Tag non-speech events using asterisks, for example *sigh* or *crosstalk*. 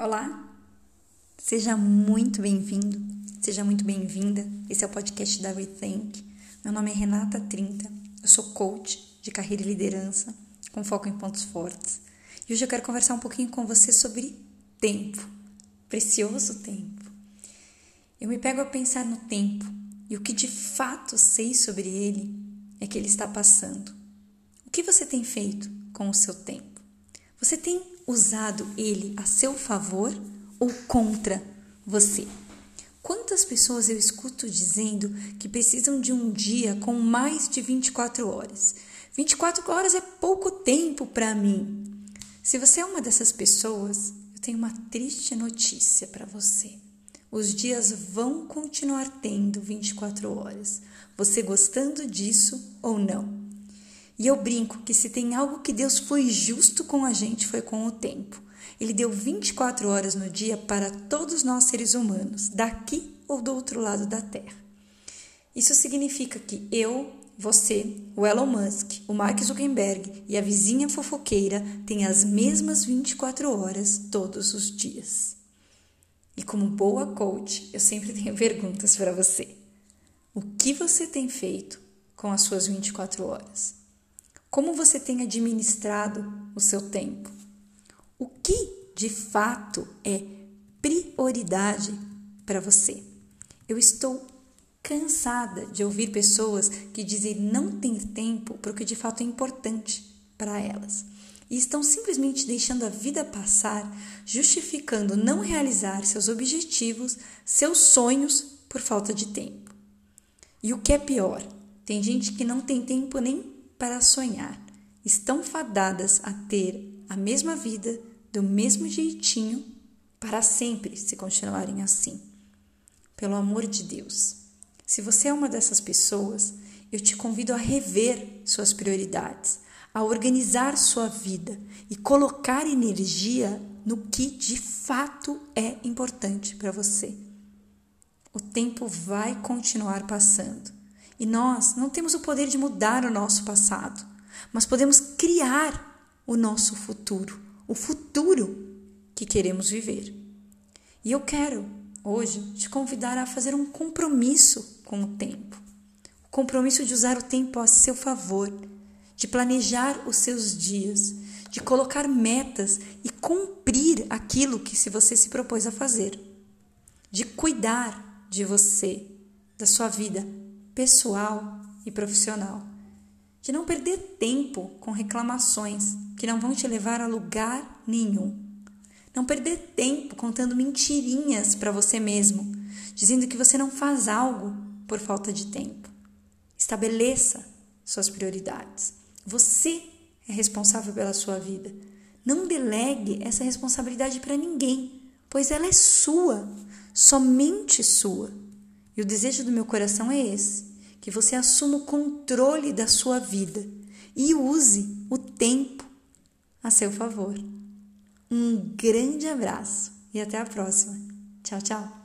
Olá, seja muito bem-vindo, seja muito bem-vinda. Esse é o podcast da Rethink. Meu nome é Renata Trinta, eu sou coach de carreira e liderança, com foco em pontos fortes. E hoje eu quero conversar um pouquinho com você sobre tempo, precioso tempo. Eu me pego a pensar no tempo e o que de fato sei sobre ele é que ele está passando. O que você tem feito com o seu tempo? Você tem usado ele a seu favor ou contra você? Quantas pessoas eu escuto dizendo que precisam de um dia com mais de 24 horas? 24 horas é pouco tempo para mim. Se você é uma dessas pessoas, eu tenho uma triste notícia para você. Os dias vão continuar tendo 24 horas, você gostando disso ou não. E eu brinco que se tem algo que Deus foi justo com a gente foi com o tempo. Ele deu 24 horas no dia para todos nós seres humanos, daqui ou do outro lado da Terra. Isso significa que eu, você, o Elon Musk, o Mark Zuckerberg e a vizinha fofoqueira têm as mesmas 24 horas todos os dias. E como boa coach, eu sempre *laughs* tenho perguntas para você. O que você tem feito com as suas 24 horas? Como você tem administrado o seu tempo? O que de fato é prioridade para você? Eu estou cansada de ouvir pessoas que dizem não ter tempo para o que de fato é importante para elas e estão simplesmente deixando a vida passar, justificando não realizar seus objetivos, seus sonhos por falta de tempo. E o que é pior, tem gente que não tem tempo nem para sonhar, estão fadadas a ter a mesma vida do mesmo jeitinho para sempre se continuarem assim. Pelo amor de Deus, se você é uma dessas pessoas, eu te convido a rever suas prioridades, a organizar sua vida e colocar energia no que de fato é importante para você. O tempo vai continuar passando e nós não temos o poder de mudar o nosso passado, mas podemos criar o nosso futuro, o futuro que queremos viver. E eu quero hoje te convidar a fazer um compromisso com o tempo. O compromisso de usar o tempo a seu favor, de planejar os seus dias, de colocar metas e cumprir aquilo que se você se propôs a fazer, de cuidar de você, da sua vida pessoal e profissional. De não perder tempo com reclamações que não vão te levar a lugar nenhum. Não perder tempo contando mentirinhas para você mesmo, dizendo que você não faz algo por falta de tempo. Estabeleça suas prioridades. Você é responsável pela sua vida. Não delegue essa responsabilidade para ninguém, pois ela é sua, somente sua. E o desejo do meu coração é esse: que você assuma o controle da sua vida e use o tempo a seu favor. Um grande abraço e até a próxima. Tchau, tchau.